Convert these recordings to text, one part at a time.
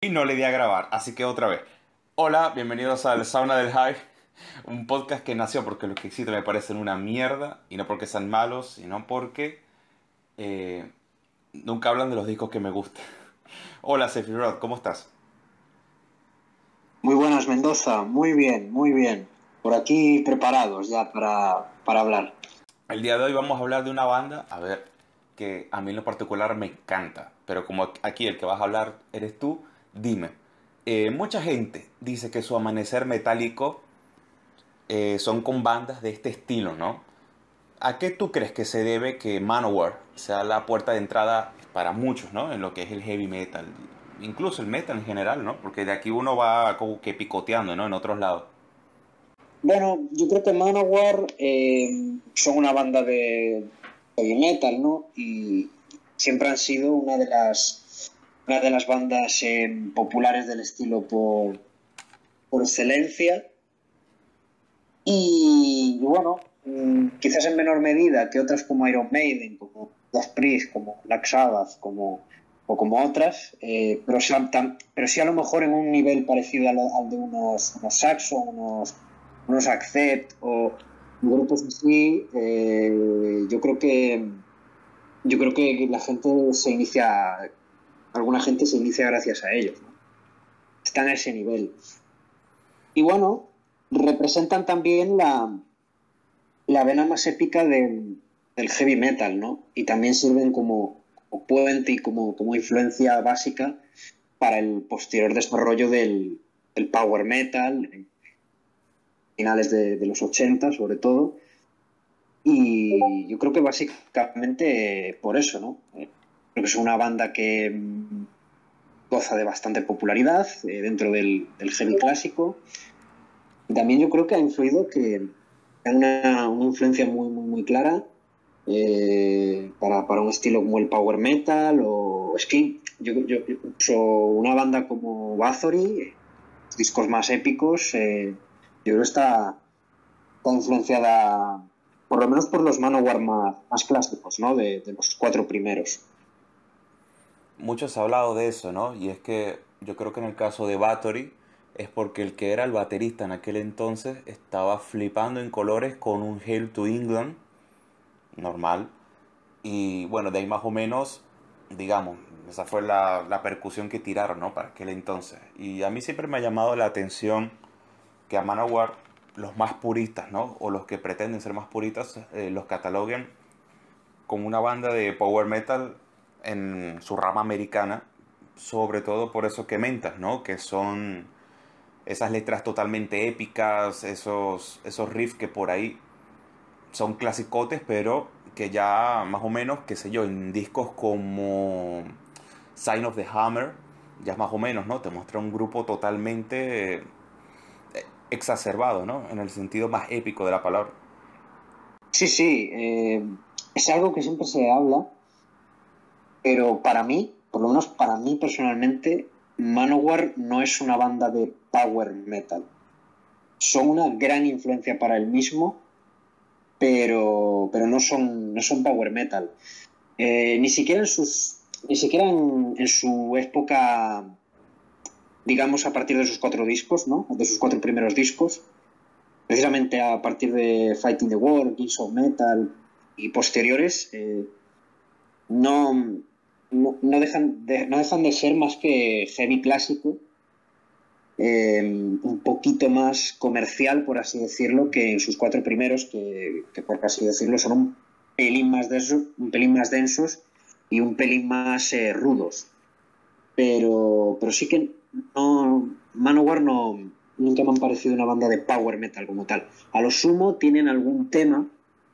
Y no le di a grabar, así que otra vez. Hola, bienvenidos al Sauna del High, un podcast que nació porque los que existen me parecen una mierda, y no porque sean malos, sino porque eh, nunca hablan de los discos que me gustan. Hola, Rod, ¿cómo estás? Muy buenas, Mendoza, muy bien, muy bien. Por aquí preparados ya para, para hablar. El día de hoy vamos a hablar de una banda, a ver, que a mí en lo particular me encanta, pero como aquí el que vas a hablar eres tú, dime. Eh, mucha gente dice que su amanecer metálico eh, son con bandas de este estilo, ¿no? ¿A qué tú crees que se debe que Manowar sea la puerta de entrada para muchos, ¿no? En lo que es el heavy metal, incluso el metal en general, ¿no? Porque de aquí uno va como que picoteando, ¿no? En otros lados. Bueno, yo creo que Manowar eh, son una banda de heavy metal, ¿no? Y siempre han sido una de las, una de las bandas eh, populares del estilo por, por excelencia. Y, bueno, mm, quizás en menor medida que otras como Iron Maiden, como Las Priest, como Black Sabbath, como, o como otras, eh, pero, sí, pero sí a lo mejor en un nivel parecido al, de unos, unos Saxon, unos, unos Accept o grupos así, eh, yo creo que yo creo que la gente se inicia, alguna gente se inicia gracias a ellos, ¿no? están a ese nivel. Y bueno, representan también la, la vena más épica del, heavy metal, ¿no? Y también sirven como, puente y como, como influencia básica para el posterior desarrollo del, del power metal, finales de, los 80 sobre todo. Y yo creo que básicamente por eso, ¿no? Eh, creo que es una banda que mm, goza de bastante popularidad eh, dentro del, heavy clásico. También yo creo que ha influido que hay una, influencia muy, muy, muy clara eh, para, para, un estilo como el power metal o es que yo, yo una banda como Bathory, discos más épicos, yo creo que está, influenciada por lo menos por los Manowar más, más clásicos, ¿no? De, los cuatro primeros. Muchos han hablado de eso, ¿no? Y es que yo creo que en el caso de Bathory es porque el que era el baterista en aquel entonces estaba flipando en colores con un Hail to England normal. Y bueno, de ahí más o menos, digamos, esa fue la, la percusión que tiraron, ¿no? Para aquel entonces. Y a mí siempre me ha llamado la atención que a Manowar los más puristas, ¿no? O los que pretenden ser más puristas, eh, los cataloguen como una banda de power metal en su rama americana, sobre todo por eso que mentas, ¿no? Que son esas letras totalmente épicas, esos, esos riffs que por ahí son clasicotes, pero que ya más o menos, qué sé yo, en discos como Sign of the Hammer, ya más o menos, ¿no? Te muestra un grupo totalmente exacerbado, ¿no? En el sentido más épico de la palabra. Sí, sí, eh, es algo que siempre se habla, pero para mí, por lo menos para mí personalmente, Manowar no es una banda de power metal. Son una gran influencia para el mismo, pero, pero no, son, no son power metal. Eh, ni siquiera en sus. Ni siquiera en su época digamos, a partir de sus cuatro discos, ¿no? De sus cuatro primeros discos. Precisamente a partir de Fighting the War, Kings of Metal y posteriores, eh, no, no, dejan de, no dejan de ser más que heavy clásico, eh, un poquito más comercial, por así decirlo, que en sus cuatro primeros, que, por así decirlo son un pelín más densos, un pelín más densos y un pelín más eh, rudos. Pero, pero sí que no, Manowar no, nunca me han parecido una banda de power metal como tal. A lo sumo tienen algún tema,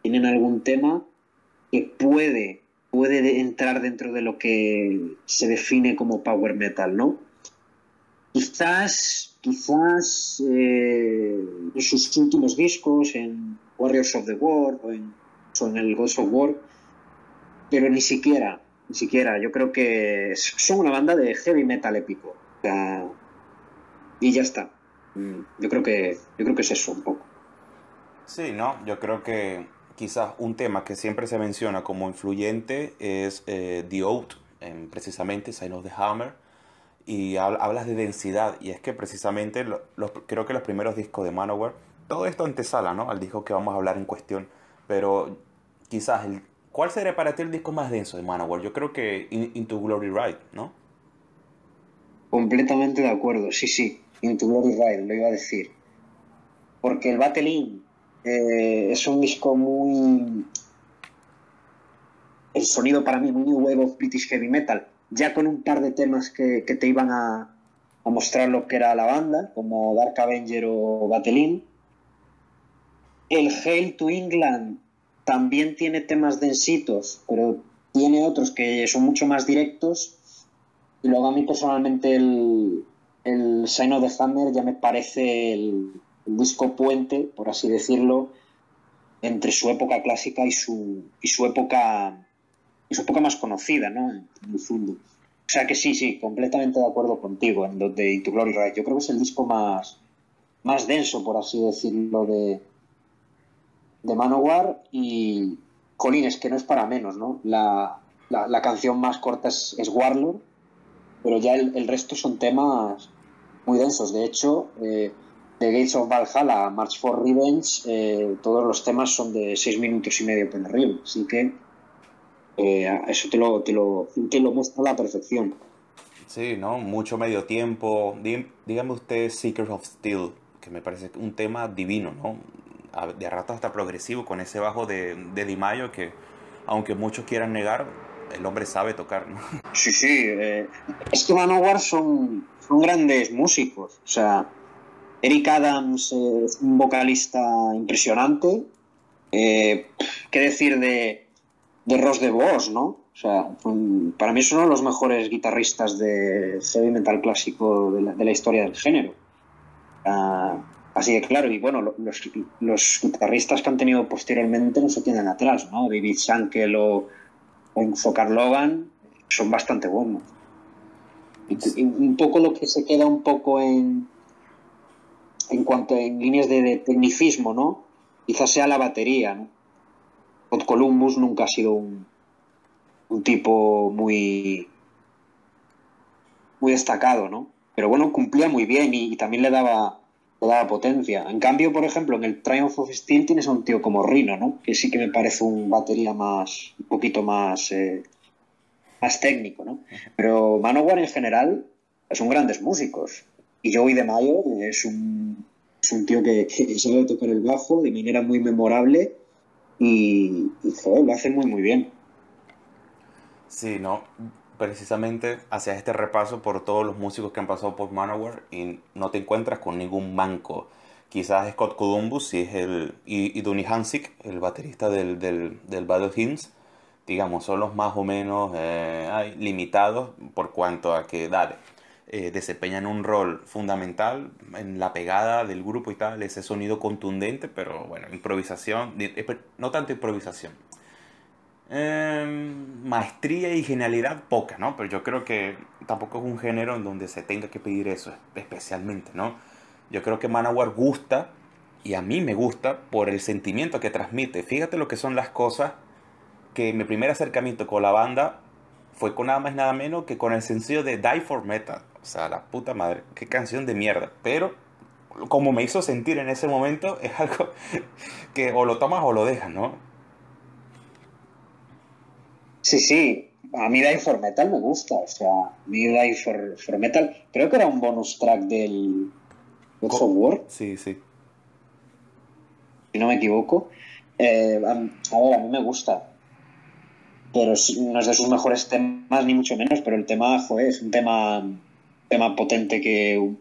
tienen algún tema que puede, puede entrar dentro de lo que se define como power metal, ¿no? Quizás, quizás eh, en sus últimos discos, en Warriors of the War o en, o en el Ghost of War, pero ni siquiera, ni siquiera. Yo creo que son una banda de heavy metal épico y ya está. Mm, yo creo que yo creo que es eso un poco. Sí, no, yo creo que quizás un tema que siempre se menciona como influyente es eh, The Oath precisamente Sign of the Hammer, y hablas de densidad, y es que precisamente creo que los primeros discos de Manowar, todo esto antesala ¿no? al disco que vamos a hablar en cuestión, pero quizás, el, ¿cuál sería para ti el disco más denso de Manowar? Yo creo que Into Glory Ride, ¿no? Completamente de acuerdo, sí, sí, Into Glory Ride, lo iba a decir. Porque el Battling eh, es un disco muy. El sonido para mí muy New Wave of British Heavy Metal, ya con un par de temas que, te iban a, mostrar lo que era la banda, como Dark Avenger o Battling. El Hail to England también tiene temas densitos, pero tiene otros que son mucho más directos. Y luego a mí personalmente el, el Sign of the Hammer ya me parece el, disco puente, por así decirlo, entre su época clásica y su, y su época y su época más conocida, ¿no? En el fondo. O sea que sí, sí, completamente de acuerdo contigo en lo de Into Glory Ride. Yo creo que es el disco más, más denso, por así decirlo, de, de Manowar y Colines, que no es para menos, ¿no? La, canción más corta es, Warlord, pero ya el, resto son temas muy densos. De hecho, eh, The Gates of Valhalla, March for Revenge, eh, todos los temas son de seis minutos y medio por arriba. Así que eh, eso te lo, te, lo, te lo muestra a la perfección. Sí, ¿no? Mucho medio tiempo. Dígame usted Seekers of Steel, que me parece un tema divino, ¿no? De rato hasta progresivo, con ese bajo de, de Di Mayo que, aunque muchos quieran negar, el hombre sabe tocar, ¿no? Sí, sí. Eh, es que Manowar son, son grandes músicos. O sea, Eric Adams es un vocalista impresionante. Eh, ¿Qué decir de, de Ross de Vos, no? O sea, para mí es uno de los mejores guitarristas de heavy metal clásico de la, historia del género. Ah, así de claro, y bueno, los, guitarristas que han tenido posteriormente no se quedan atrás, ¿no? David Shankel o, o Carl Logan son bastante buenos. Un poco lo que se queda un poco en, en cuanto en líneas de, tecnicismo, ¿no? Quizás sea la batería, ¿no? Columbus nunca ha sido un, un tipo muy muy destacado, ¿no? Pero bueno, cumplía muy bien y, también le daba, daba potencia. En cambio, por ejemplo, en el Triumph of Steel tienes a un tío como Rino, ¿no? Que sí que me parece un batería más, un poquito más, eh, más técnico, ¿no? Pero Manowar en general son grandes músicos. Y Joey de Mayo es un, es un tío que, sabe tocar el bajo de manera muy memorable y, lo hace muy muy bien. Sí, no, precisamente hacia este repaso por todos los músicos que han pasado por Manowar y no te encuentras con ningún manco. Quizás Scott Columbus es el, y, y Donny Hansik, el baterista del, del, del Battle Hymns, digamos, son los más o menos eh, limitados por cuanto a que, dale, eh, desempeñan un rol fundamental en la pegada del grupo y tal, ese sonido contundente, pero bueno, improvisación, no tanto improvisación. Em, maestría y genialidad poca, ¿no? Pero yo creo que tampoco es un género en donde se tenga que pedir eso especialmente, ¿no? Yo creo que Manowar gusta y a mí me gusta por el sentimiento que transmite. Fíjate lo que son las cosas que mi primer acercamiento con la banda fue con nada más y nada menos que con el sencillo de Die for Metal. O sea, la puta madre, qué canción de mierda. Pero como me hizo sentir en ese momento, es algo que o lo tomas o lo dejas, ¿no? Sí, sí. A mí Die for Metal me gusta. O sea, a mí Die for, Metal, creo que era un bonus track del God of War. Sí, sí. Si no me equivoco. Eh, a ver, a mí me gusta pero no es de sus mejores temas, ni mucho menos, pero el tema, joder, es un tema, tema potente que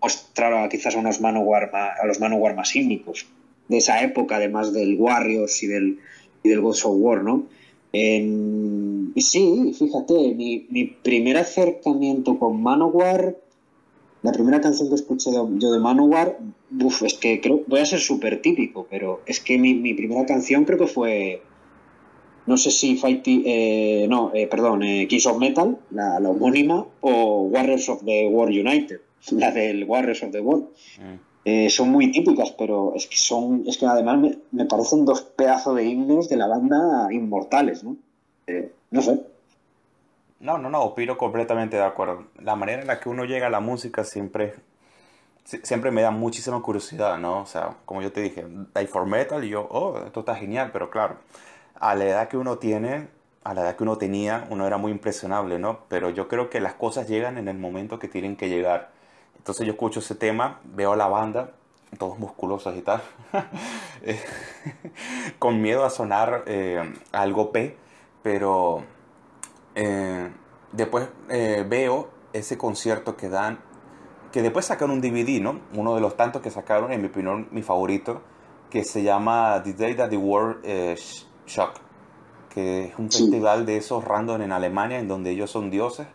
muestra quizás a, unos Manowar, a los Manowar más ímnicos de esa época, además del Warriors y del, y del Gods of War, ¿no? Y sí, fíjate, mi, mi, primer acercamiento con Manowar, la primera canción que escuché yo de Manowar, uf, es que creo, voy a ser súper típico, pero es que mi, mi primera canción creo que fue no sé si Fight, eh, no, eh, perdón, eh, Kings of Metal, la, homónima, o Warriors of the World United, la del Warriors of the World. Mm. Eh, son muy típicas, pero es que son, es que además me, parecen dos pedazos de himnos de la banda inmortales, ¿no? no sé. No, no, no, opino completamente de acuerdo. La manera en la que uno llega a la música siempre, siempre me da muchísima curiosidad, ¿no? O sea, como yo te dije, Die for Metal, y yo, oh, esto está genial, pero claro, a la edad que uno tiene, a la edad que uno tenía, uno era muy impresionable, ¿no? Pero yo creo que las cosas llegan en el momento que tienen que llegar. Entonces yo escucho ese tema, veo a la banda, todos musculosos y tal, eh, con miedo a sonar eh, algo P, pero eh, después eh, veo ese concierto que dan, que después sacaron un DVD, ¿no? Uno de los tantos que sacaron, en mi opinión, mi favorito, que se llama The Day That the World eh, Shock, que es un festival de esos random en Alemania, en donde ellos son dioses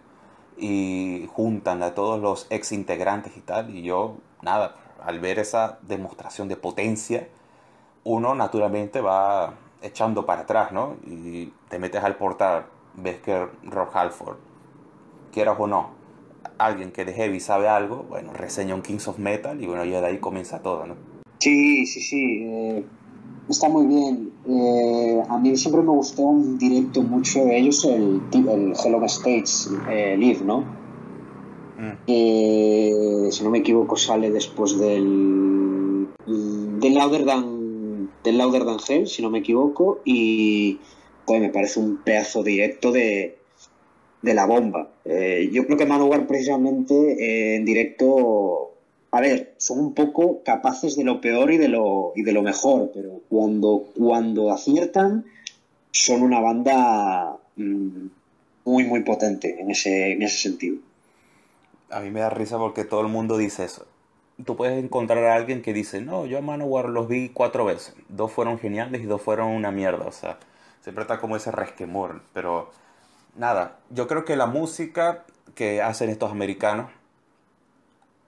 y juntan a todos los ex integrantes y tal, y yo, nada, al ver esa demostración de potencia, uno naturalmente va echando para atrás, ¿no? Y te metes al portal ves que Rob Halford, quieras o no, alguien que de heavy sabe algo, bueno, reseña un Kings of Metal y bueno, ya de ahí comienza todo, ¿no? Sí, sí, sí. Eh, está muy bien. Eh, a mí siempre me gustó un directo mucho de ellos, el, el Hello States eh, Live, ¿no? Mm. si no me equivoco, sale después del. del Louder Than, del Louder Than Hell, si no me equivoco, y me parece un pedazo directo de, la bomba. Eh, yo creo que Manowar precisamente eh, en directo, a ver, son un poco capaces de lo peor y de lo, y de lo mejor, pero cuando, cuando aciertan son una banda mm, muy, muy potente en ese, en ese sentido. A mí me da risa porque todo el mundo dice eso. Tú puedes encontrar a alguien que dice, no, yo a Manowar los vi cuatro veces. Dos fueron geniales y dos fueron una mierda. O sea, Siempre está como ese resquemor. Pero nada, yo creo que la música que hacen estos americanos,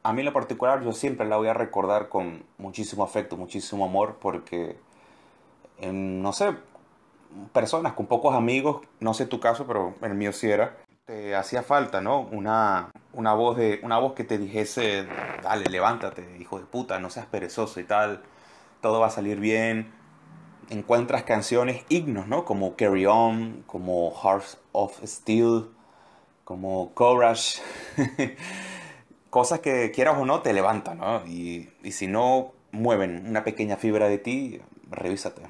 a mí lo particular yo siempre la voy a recordar con muchísimo afecto, muchísimo amor, porque, no sé, personas con pocos amigos, no sé tu caso, pero el mío sí era, te hacía falta, ¿no? Una, una, voz de, una voz que te dijese, dale, levántate, hijo de puta, no seas perezoso y tal, todo va a salir bien encuentras canciones himnos, ¿no? Como Carry On, como Hearts of Steel, como Courage. Cosas que quieras o no te levantan, ¿no? Y, si no mueven una pequeña fibra de ti, revísate.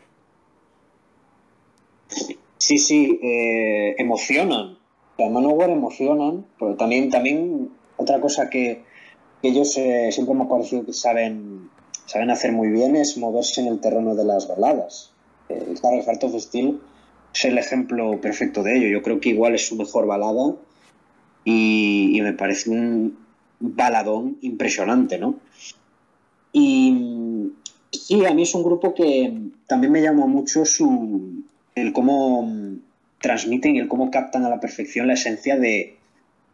Sí, sí, eh, emocionan. Las Manowar emocionan, pero también, también otra cosa que, ellos eh, siempre me ha parecido que saben saben hacer muy bien es moverse en el terreno de las baladas. El Carol Heart of Steel es el ejemplo perfecto de ello. Yo creo que igual es su mejor balada y, me parece un baladón impresionante, ¿no? Y sí, a mí es un grupo que también me llama mucho su, el cómo transmiten y el cómo captan a la perfección la esencia de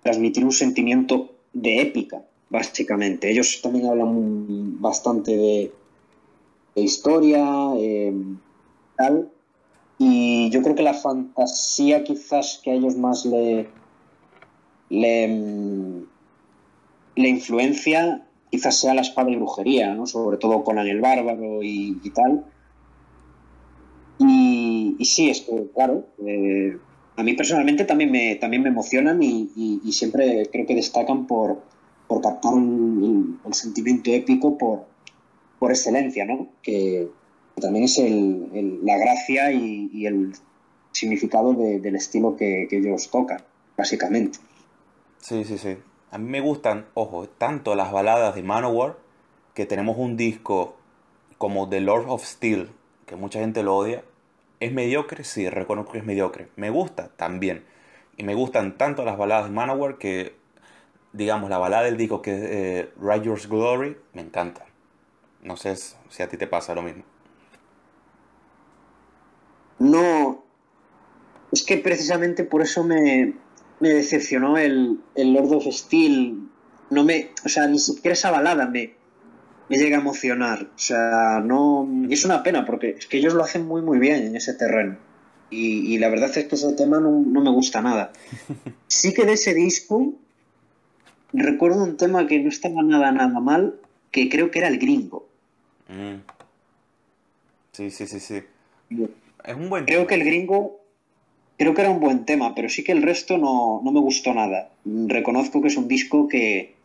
transmitir un sentimiento de épica básicamente. Ellos también hablan bastante de, historia eh, tal, y yo creo que la fantasía quizás que a ellos más le, le, influencia quizás sea la espada y brujería, ¿no? sobre todo con el bárbaro y, tal. Y, sí, es que, claro, eh, a mí personalmente también me, también me emocionan y siempre creo que destacan por, por captar un, sentimiento épico por, por excelencia, ¿no? Que también es la gracia y, el significado del estilo que, ellos tocan, básicamente. Sí, sí, sí. A mí me gustan, ojo, tanto las baladas de Manowar, que tenemos un disco como The Lord of Steel, que mucha gente lo odia. ¿Es mediocre? Sí, reconozco que es mediocre. Me gusta también. Y me gustan tanto las baladas de Manowar que digamos, la balada del disco que es eh, Righteous Glory, me encanta. No sé si a ti te pasa lo mismo. No, es que precisamente por eso me, decepcionó el, Lord of Steel. No me, o sea, ni siquiera esa balada me, me llega a emocionar. O sea, no. Y es una pena porque es que ellos lo hacen muy, muy bien en ese terreno. Y, la verdad es que ese tema no, no me gusta nada. Sí que de ese disco recuerdo un tema que no estaba nada, nada mal, que creo que era el gringo. Mm. Sí, sí, sí, sí. Es un buen Creo que el gringo creo que era un buen tema, pero sí que el resto no, me gustó nada. Reconozco que es un disco que,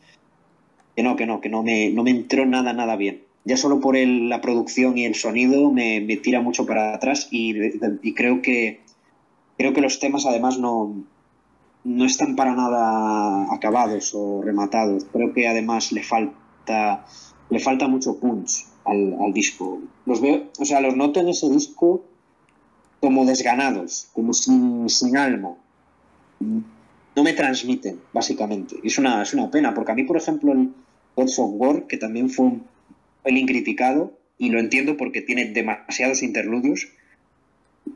que no, que no, que no me, no me entró nada, nada bien. Ya solo por la producción y el sonido me, tira mucho para atrás y, creo que creo que los temas además no, no están para nada acabados o rematados. Creo que además le falta le falta mucho punch al, al disco. Los veo, o sea, los noto en ese disco como desganados, como sin, sin alma. No me transmiten, básicamente. Es una, es una pena, porque a mí, por ejemplo, el Gods of War, que también fue un pelín criticado, y lo entiendo porque tiene demasiados interludios,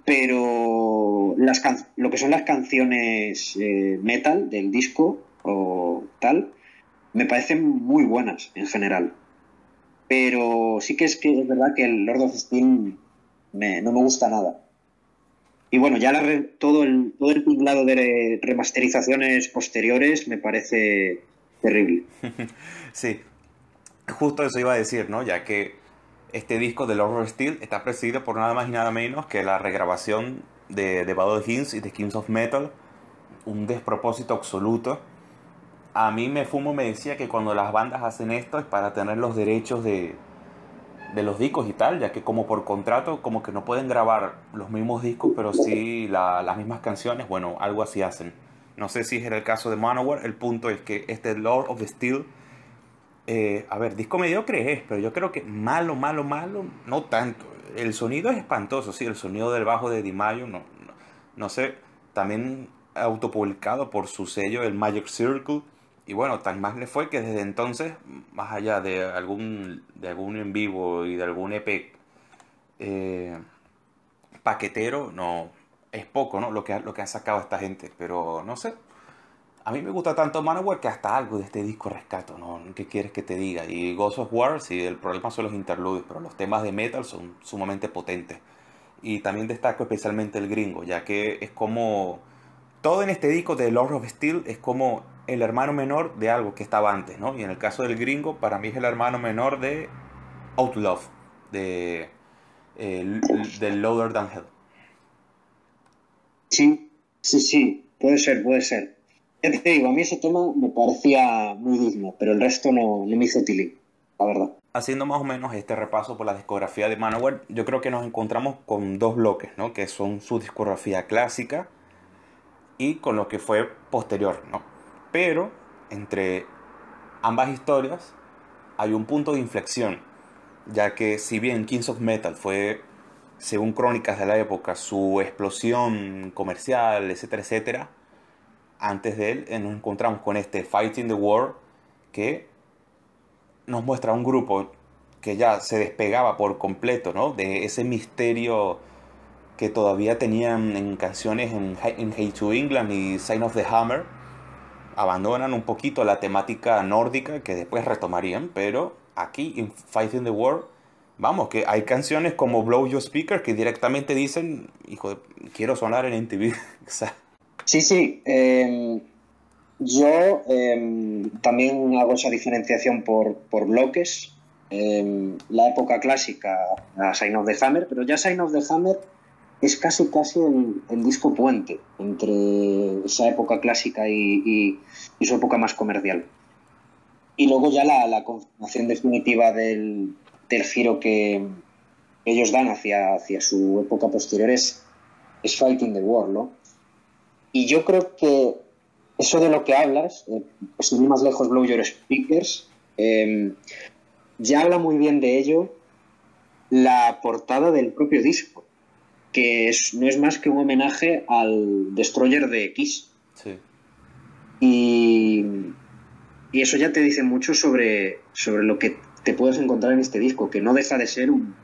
pero las lo que son las canciones eh, metal del disco o tal, me parecen muy buenas en general. Pero sí que es que es verdad que el Lord of Steel no me gusta nada. Y bueno, ya todo, el, todo el tinglado de remasterizaciones posteriores me parece terrible. sí, justo eso iba a decir, ¿no? Ya que este disco de Lord of Steel está presidido por nada más y nada menos que la regrabación de, de Battle Hymns y de Kings of Metal. Un despropósito absoluto. A mí me fumo me decía que cuando las bandas hacen esto es para tener los derechos de, de los discos y tal, ya que como por contrato como que no pueden grabar los mismos discos, pero sí las mismas canciones, bueno, algo así hacen. No sé si es el caso de Manowar, el punto es que este Lord of the Steel, eh, a ver, disco mediocre es, pero yo creo que malo, malo, malo, no tanto. El sonido es espantoso, sí, el sonido del bajo de Di Mayo, no, no, no sé, también autopublicado por su sello, el Magic Circle, y bueno, tan más le fue que desde entonces, más allá de algún, de algún en vivo y de algún EP eh, paquetero, no es poco ¿no? lo, que, lo que han sacado esta gente. Pero no sé, a mí me gusta tanto Manowar que hasta algo de este disco rescato, ¿no? ¿Qué quieres que te diga? Y Ghost of War, sí, el problema son los interludios, pero los temas de metal son sumamente potentes. Y también destaco especialmente el gringo, ya que es como... Todo en este disco de Lord of Steel es como el hermano menor de algo que estaba antes, ¿no? Y en el caso del gringo, para mí es el hermano menor de Outlove, de, de Lower Than Hell. Sí, sí, sí, puede ser, puede ser. Ya te digo, a mí ese tema me parecía muy digno, pero el resto no, me hizo tilín, la verdad. Haciendo más o menos este repaso por la discografía de Manowar, yo creo que nos encontramos con dos bloques, ¿no? Que son su discografía clásica y con lo que fue posterior, ¿no? Pero entre ambas historias hay un punto de inflexión, ya que si bien Kings of Metal fue, según crónicas de la época, su explosión comercial, etcétera, etcétera, antes de él nos encontramos con este Fighting the War que nos muestra un grupo que ya se despegaba por completo ¿no? de ese misterio que todavía tenían en canciones en, en Hate to England y Sign of the Hammer abandonan un poquito la temática nórdica que después retomarían, pero aquí en Fighting the War, vamos, que hay canciones como Blow Your Speaker que directamente dicen, hijo, quiero sonar en MTV. sí, sí. Em, yo em, también hago esa diferenciación por, por bloques. Em, la época clásica, a Sign of the Hammer, pero ya Sign of the Hammer es casi casi el, disco puente entre esa época clásica y, su época más comercial. Y luego ya la, confirmación definitiva del, giro que ellos dan hacia, hacia su época posterior es, Fighting the War, ¿no? Y yo creo que eso de lo que hablas, eh, sin ir más lejos, Blow Your Speakers, em, ya habla muy bien de ello la portada del propio disco que no es más que un homenaje al Destroyer de Kiss. Sí. Y, y, eso ya te dice mucho sobre, sobre lo que te puedes encontrar en este disco, que no deja de ser un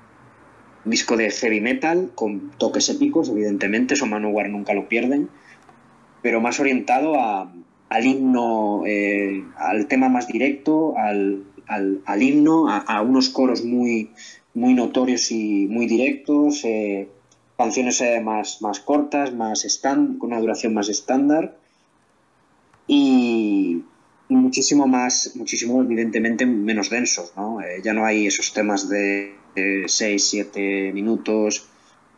disco de heavy metal con toques épicos, evidentemente, eso Manowar nunca lo pierden, pero más orientado al himno, eh, al tema más directo, al, himno, a, unos coros muy, muy notorios y muy directos. Eh, canciones eh, más, más cortas, más stand, con una duración más estándar y, muchísimo más, muchísimo evidentemente menos densos, ¿no? Eh, ya no hay esos temas de 6, 7 minutos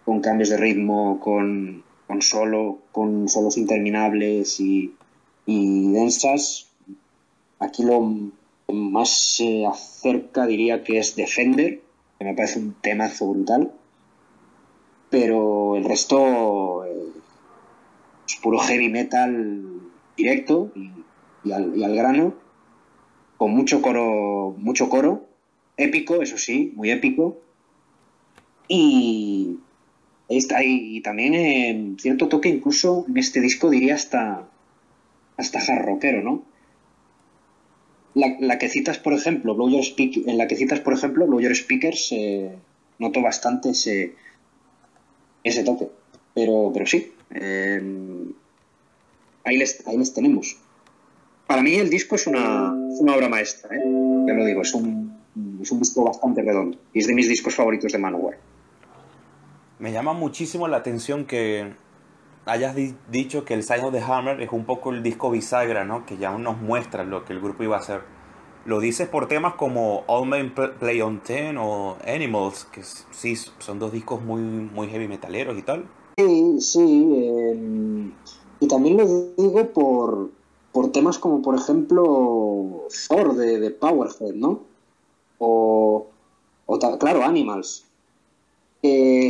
con cambios de ritmo, con, con solo, con solos interminables y, y densas. Aquí lo más se acerca diría que es Defender, que me parece un temazo brutal. Pero el resto eh, es puro heavy metal directo y, al, grano, con mucho coro, mucho coro, épico, eso sí, muy épico. Y, está, y, también en cierto toque, incluso en este disco diría hasta, hasta hard rockero, ¿no? La, que citas, por ejemplo, Blow Your en la que citas, por ejemplo, Blow Speakers, eh, noto bastante ese, ese toque. Pero, pero sí, em, ahí, les, ahí les tenemos. Para mí el disco es una, una obra maestra, ¿eh? ya lo digo, es un, es un disco bastante redondo y es de mis discos favoritos de Manowar. Me llama muchísimo la atención que hayas dicho que el Sign of the Hammer es un poco el disco bisagra, ¿no? Que ya nos muestra lo que el grupo iba a hacer. Lo dices por temas como All Men Play on Ten o Animals, que sí, son dos discos muy, muy heavy metaleros y tal. Sí, sí. Em, y también lo digo por, por temas como, por ejemplo, Thor de, de Powerhead, ¿no? O, o claro, Animals.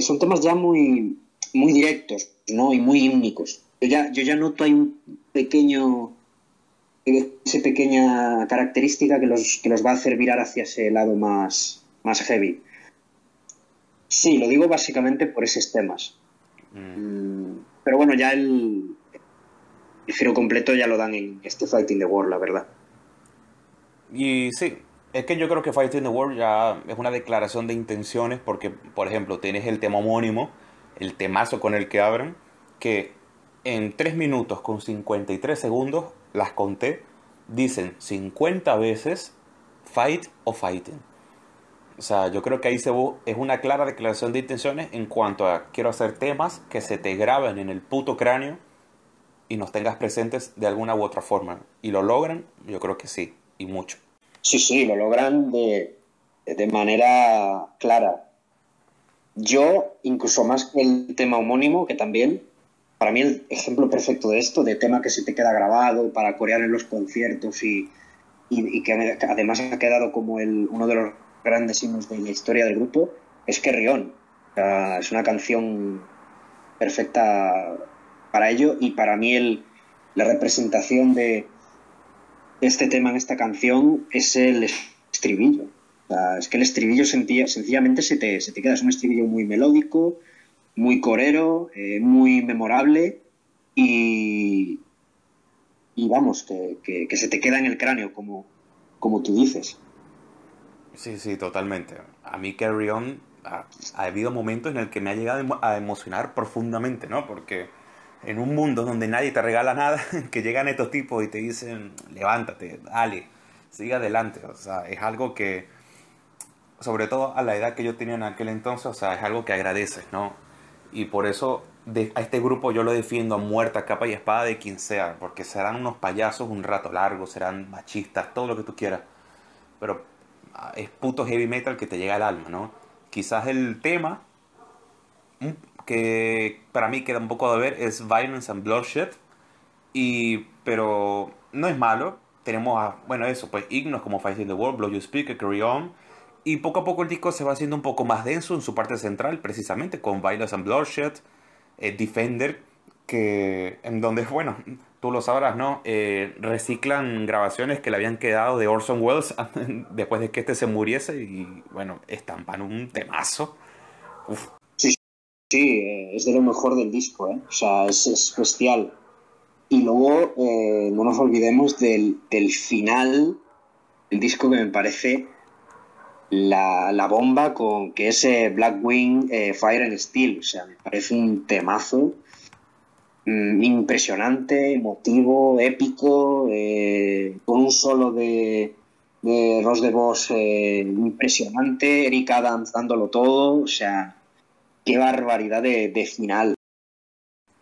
son temas ya muy, muy directos, ¿no? Y muy únicos. Yo ya, yo ya noto hay un pequeño esa pequeña característica que los, que los va a hacer virar hacia ese lado más, más heavy. Sí, lo digo básicamente por esos temas. Mm. Pero bueno, ya el, el giro completo ya lo dan en este Fighting the World, la verdad. Y sí, es que yo creo que Fighting the World ya es una declaración de intenciones porque, por ejemplo, tienes el tema homónimo el temazo con el que abren, que en 3 minutos con 53 segundos, las conté, dicen 50 veces fight o fighting. O sea, yo creo que ahí se es una clara declaración de intenciones en cuanto a quiero hacer temas que se te graben en el puto cráneo y nos tengas presentes de alguna u otra forma. ¿Y lo logran? Yo creo que sí, y mucho. Sí, sí, lo logran de, de manera clara. Yo, incluso más que el tema homónimo, que también, para mí el ejemplo perfecto de esto, de tema que se te queda grabado para corear en los conciertos y, que además ha quedado como el, uno de los grandes himnos de la historia del grupo, es que Rion. es una canción perfecta para ello y para mí el, la representación de este tema en esta canción es el estribillo es que el estribillo sencillamente se te, se te, queda. Es un estribillo muy melódico, muy corero, eh, muy memorable y, y vamos, que, se te queda en el cráneo, como, como tú dices. Sí, sí, totalmente. A mí Carry On ha, ha, habido momentos en el que me ha llegado a emocionar profundamente, ¿no? Porque en un mundo donde nadie te regala nada, que llegan estos tipos y te dicen, levántate, dale, sigue adelante. O sea, es algo que sobre todo a la edad que yo tenía en aquel entonces, o sea, es algo que agradeces, ¿no? Y por eso a este grupo yo lo defiendo a muerta, capa y espada de quien sea, porque serán unos payasos un rato largo, serán machistas, todo lo que tú quieras, pero ah, es puto heavy metal que te llega al alma, ¿no? Quizás el tema mm, que para mí queda un poco de ver es Violence and Bloodshed, y, pero no es malo, tenemos a, bueno, eso, pues himnos como Fighting the World, Blow You Speak, Carry On, y poco a poco el disco se va haciendo un poco más denso en su parte central, precisamente con Violence and Bloodshed, eh, Defender, que en donde, bueno, tú lo sabrás, ¿no? Eh, reciclan grabaciones que le habían quedado de Orson Welles después de que este se muriese y, bueno, estampan un temazo. Sí, sí, eh, es de lo mejor del disco, ¿eh? O sea, es, bestial. Y luego, no nos olvidemos del, del final del disco que me parece la, la bomba con que ese Blackwing eh, Fire and Steel. O sea, me parece un temazo mm, impresionante, emotivo, épico, eh, con un solo de, de Ross de Boss eh, impresionante, Eric Adams dándolo todo. O sea, qué barbaridad de, de final.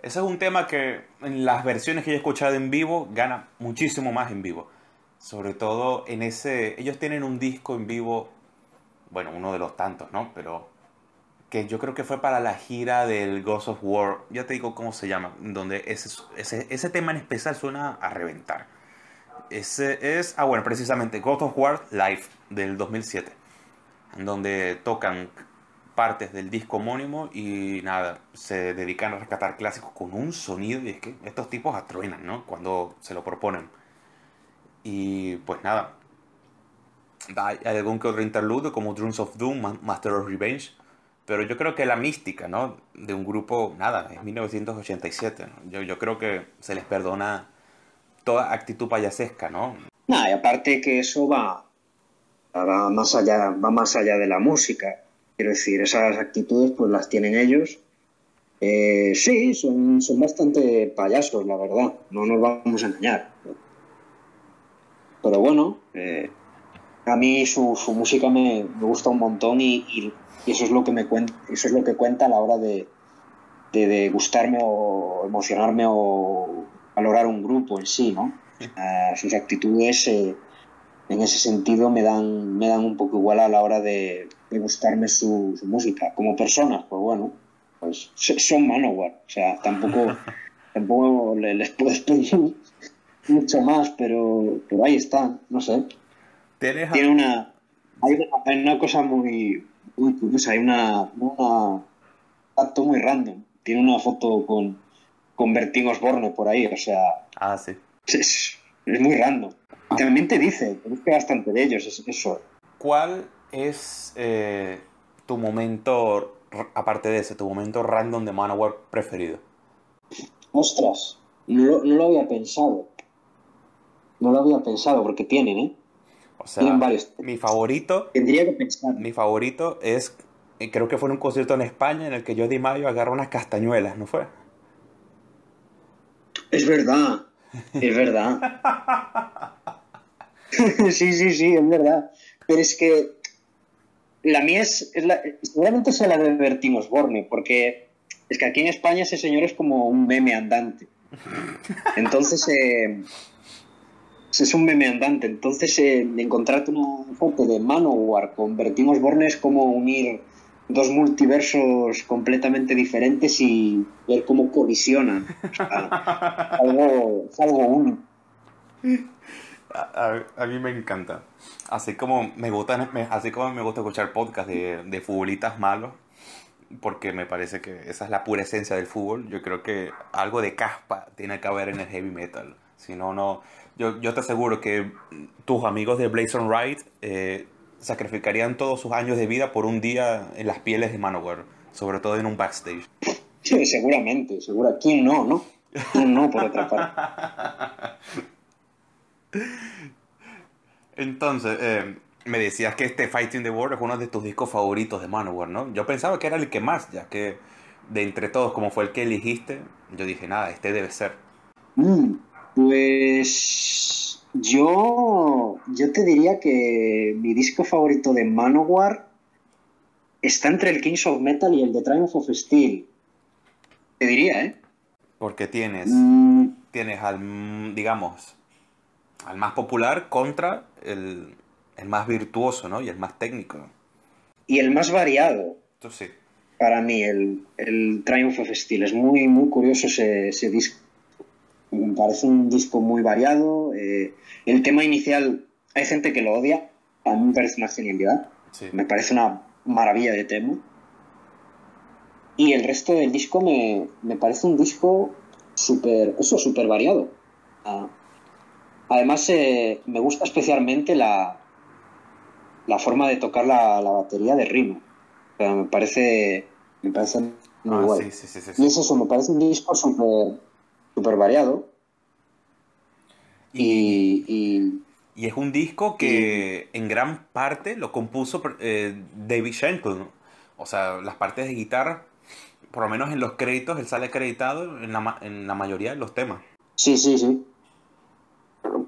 Ese es un tema que en las versiones que yo he escuchado en vivo gana muchísimo más en vivo. Sobre todo en ese. Ellos tienen un disco en vivo bueno, uno de los tantos, ¿no? Pero que yo creo que fue para la gira del Ghost of War, ya te digo cómo se llama, donde ese, ese, ese tema en especial suena a reventar. Ese es, ah bueno, precisamente Ghost of War Live del 2007, en donde tocan partes del disco homónimo y nada, se dedican a rescatar clásicos con un sonido y es que estos tipos atruenan, ¿no? Cuando se lo proponen. Y pues nada, hay algún que otro interludio como Dreams of Doom, Master of Revenge, pero yo creo que la mística, ¿no? De un grupo, nada, es 1987. Yo, yo creo que se les perdona toda actitud payasesca, ¿no? Nada, y aparte que eso va, va, más allá, va más allá de la música. Quiero decir, esas actitudes pues las tienen ellos. Eh, sí, son, son bastante payasos, la verdad. No nos vamos a engañar. Pero bueno, eh, a mí su, su música me, me, gusta un montón y, y, eso es lo que me cuenta, eso es lo que cuenta a la hora de, de, de gustarme o emocionarme o valorar un grupo en sí, ¿no? Uh, sus actitudes eh, en ese sentido me dan, me dan un poco igual a la hora de, de gustarme su, su, música. Como personas, pues bueno, pues son Manowar, o sea, tampoco, tampoco les puedo pedir mucho más, pero, pero ahí está, no sé. Tiene una, hay una, hay una cosa muy, muy curiosa, hay una, una acto muy random. Tiene una foto con, con Bertín Osborne por ahí, o sea. Ah, sí. Es, es muy random. Ah. También te dice, te dice bastante de ellos, es, eso. ¿Cuál es eh, tu momento, aparte de ese, tu momento random de Manowar preferido? Ostras, no no lo había pensado. No lo había pensado, porque tienen, ¿eh? O sea, varios. mi favorito. Tendría que pensar. Mi favorito es. Creo que fue en un concierto en España en el que Jody Mayo agarra unas castañuelas, ¿no fue? Es verdad. Es verdad. sí, sí, sí, es verdad. Pero es que. La mía es. es la, seguramente sea la de Bertín Osborne, porque es que aquí en España ese señor es como un meme andante. Entonces. Eh, es un meme andante. Entonces, eh, encontrarte una foto de Manowar con Bertín Osborne es como unir dos multiversos completamente diferentes y ver cómo colisionan. O sea, algo, es algo único. A, a, mí me encanta. Así como me gusta, así como me gusta escuchar podcasts de, de futbolistas malos, porque me parece que esa es la pura esencia del fútbol. Yo creo que algo de caspa tiene que haber en el heavy metal. Si no, no. Yo, yo te aseguro que tus amigos de Blaze on Ride eh, sacrificarían todos sus años de vida por un día en las pieles de Manowar, sobre todo en un backstage. Sí, seguramente, seguro. ¿Quién no, no? ¿Quién no, por otra parte? Entonces, eh, me decías que este Fighting the World es uno de tus discos favoritos de Manowar, ¿no? Yo pensaba que era el que más, ya que de entre todos, como fue el que elegiste, yo dije, nada, este debe ser. Mm, pues yo, yo te diría que mi disco favorito de Manowar está entre el Kings of Metal y el de Triumph of Steel. Te diría, ¿eh? Porque tienes, mm. tienes al, digamos, al más popular contra el, el, más virtuoso, ¿no? Y el más técnico. Y el más variado. Sí. Para mí, el, el Triumph of Steel. Es muy, muy curioso ese, ese disco. Me parece un disco muy variado. Eh, el tema inicial, hay gente que lo odia. A mí me parece una genialidad. Sí. Me parece una maravilla de tema. Y el resto del disco me, me parece un disco súper, eso, súper variado. Ah, además, eh, me gusta especialmente la, la forma de tocar la, la batería de Rimo. O sea, me parece, me parece muy ah, guay. sí, sí, sí, Y es eso, me parece un disco súper súper variado. Y, y, y, es un disco que y, en gran parte lo compuso eh, David Schenkel. ¿no? O sea, las partes de guitarra, por lo menos en los créditos, él sale acreditado en la, en la mayoría de los temas. Sí, sí, sí.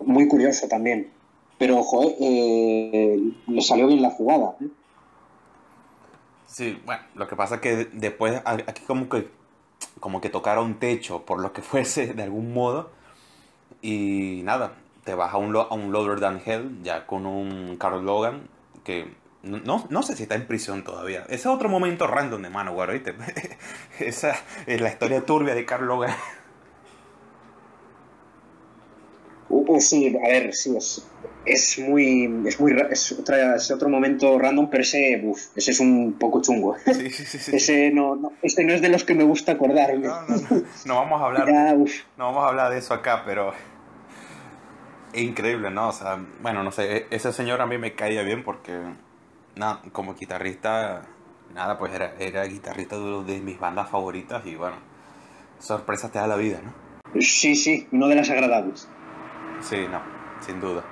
Muy curioso también. Pero, joder, eh, le salió bien la jugada. ¿eh? Sí, bueno, lo que pasa es que después aquí como que como que tocaron techo por lo que fuese de algún modo y nada, te vas a un, a un Than Hell ya con un Carl Logan que No, no sé si está en prisión todavía. Ese es otro momento random de Manowar, ¿viste? Esa es la historia turbia de Carl Logan. Uh, sí, a ver, sí, es, es muy. Es, muy es, otra, es otro momento random, pero ese, uf, ese es un poco chungo. Sí, sí, sí, sí. ese no, no, este no es de los que me gusta acordarme. No, no, no. No vamos a hablar, Ya, no vamos a hablar de eso acá, pero. Increíble, ¿no? O sea, bueno, no sé, e- ese señor a mí me caía bien porque. Nada, como guitarrista. Nada, pues era, era guitarrista de, de mis bandas favoritas y bueno. Sorpresas te da la vida, ¿no? Sí, sí, no de las agradables. Sí, no, sin duda.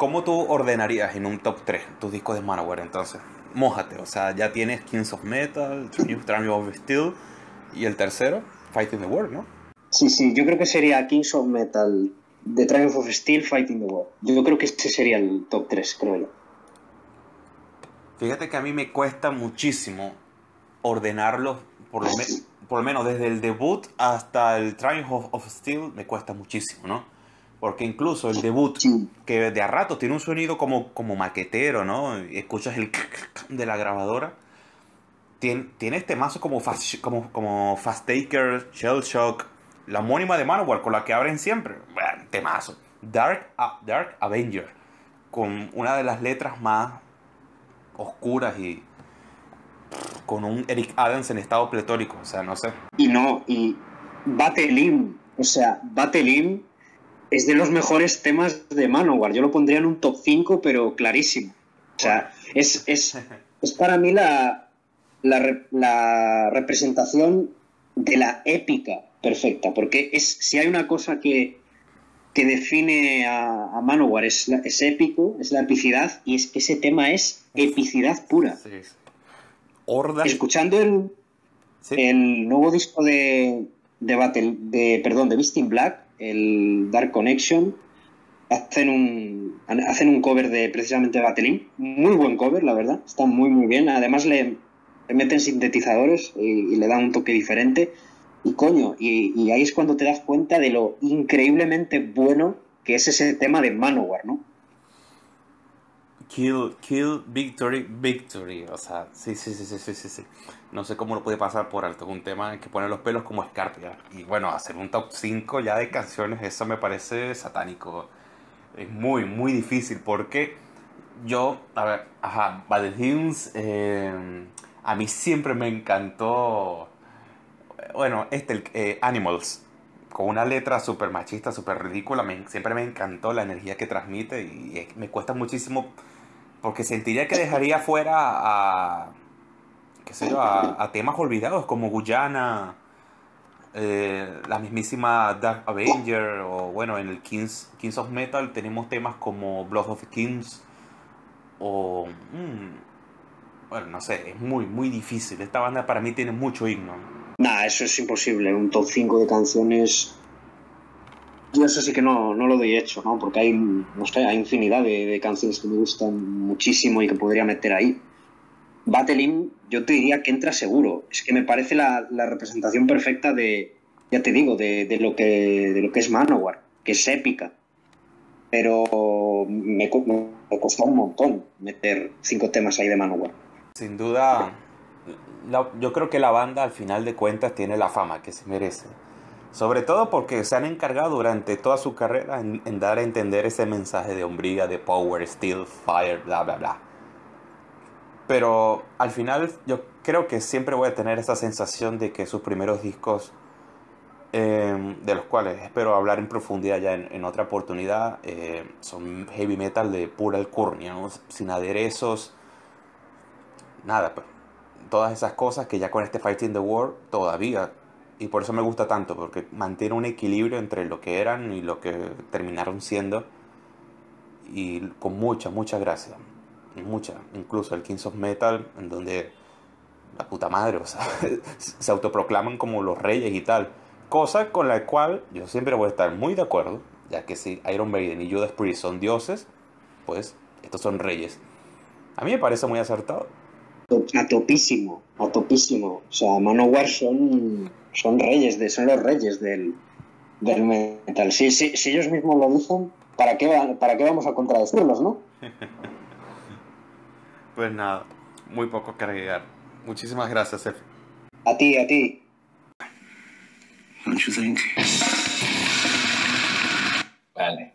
¿Cómo tú ordenarías en un top 3 tus discos de Manowar entonces? Mójate, o sea, ya tienes Kings of Metal, Triumph of Steel y el tercero, Fighting the World, ¿no? Sí, sí, yo creo que sería Kings of Metal, The Triumph of Steel, Fighting the War. Yo creo que este sería el top 3, creo yo. Fíjate que a mí me cuesta muchísimo ordenarlos, por lo, por lo menos desde el debut hasta el Triumph of Steel, me cuesta muchísimo, ¿no? Porque incluso el debut, Sí. que de a rato tiene un sonido como, como maquetero, ¿no? Escuchas el de la grabadora. Tiene, tiene este mazo como Fast, como, como Fast Taker, Shell Shock, la homónima de Manowar con la que abren siempre. Bueno, temazo. Dark, Dark Avenger, con una de las letras más oscuras y con un Eric Adams en estado pletórico, o sea, no sé. Y no, y Battleim, o sea, Battleim es de los mejores temas de Manowar. Yo lo pondría en un top 5, pero clarísimo. O sea, es, es, es para mí la, la, la representación de la épica perfecta, porque es, si hay una cosa que, que define a, a Manowar es, la- es épico, es la epicidad, y es que ese tema es epicidad pura. Sí, sí. Horda. Escuchando el, Sí. el nuevo disco de, de Battle, de, perdón, de Beast in Black, el Dark Connection, hacen un, hacen un cover de precisamente Battlein. Muy buen cover, la verdad. Está muy, muy bien. Además le, meten sintetizadores y, le dan un toque diferente. Y coño, y ahí es cuando te das cuenta de lo increíblemente bueno que es ese tema de Manowar, ¿no? Kill, kill, victory, victory. O sea, sí, sí, sí, sí, sí, sí, sí. No sé cómo lo puede pasar por alto. Es un tema que pone los pelos como escarpia. Y bueno, hacer un top 5 ya de canciones, eso me parece satánico. Es muy, muy difícil porque yo, a ver, ajá, Bad Hymns, eh, a mí siempre me encantó, bueno, este, eh, Animals, con una letra súper machista, súper ridícula, siempre me encantó la energía que transmite y, me cuesta muchísimo porque sentiría que dejaría fuera a, qué sé yo, a, a temas olvidados como Guyana, eh, la mismísima Dark Avenger o bueno, en el Kings, Kings of Metal tenemos temas como Blood of Kings o... mm, bueno, no sé, es muy, muy difícil. Esta banda para mí tiene mucho himno. Nah, eso es imposible. Un top 5 de canciones. Yo eso sí que no, no lo doy hecho, ¿no? Porque hay, no sé, hay infinidad de, canciones que me gustan muchísimo y que podría meter ahí. Battlein, yo te diría que entra seguro. Es que me parece la, la representación perfecta de, ya te digo, de, de lo que, de lo que es Manowar, que es épica. Pero me, me costó un montón meter cinco temas ahí de Manowar. Sin duda, yo creo que la banda al final de cuentas tiene la fama que se merece. Sobre todo porque se han encargado durante toda su carrera en, dar a entender ese mensaje de hombría, de power, steel, fire, bla, bla, bla. Pero al final yo creo que siempre voy a tener esa sensación de que sus primeros discos, eh, de los cuales espero hablar en profundidad ya en, otra oportunidad, eh, son heavy metal de pura alcurnia, sin aderezos, nada, pues. Todas esas cosas que ya con este Fighting the War todavía. Y por eso me gusta tanto, porque mantiene un equilibrio entre lo que eran y lo que terminaron siendo. Y con mucha, mucha gracia. Mucha. Incluso el Kings of Metal, en donde la puta madre, o sea, se autoproclaman como los reyes y tal. Cosa con la cual yo siempre voy a estar muy de acuerdo, ya que si Iron Maiden y Judas Priest son dioses, pues estos son reyes. A mí me parece muy acertado. A topísimo, a topísimo. O sea, Manowar son, son reyes, de, son los reyes del, del metal. Si, si, si ellos mismos lo dicen, ¿para qué, va- ¿para qué vamos a contradecirlos, no? Pues nada, muy poco que agregar. Muchísimas gracias, Efe. A ti, a ti. Don't you think? Vale.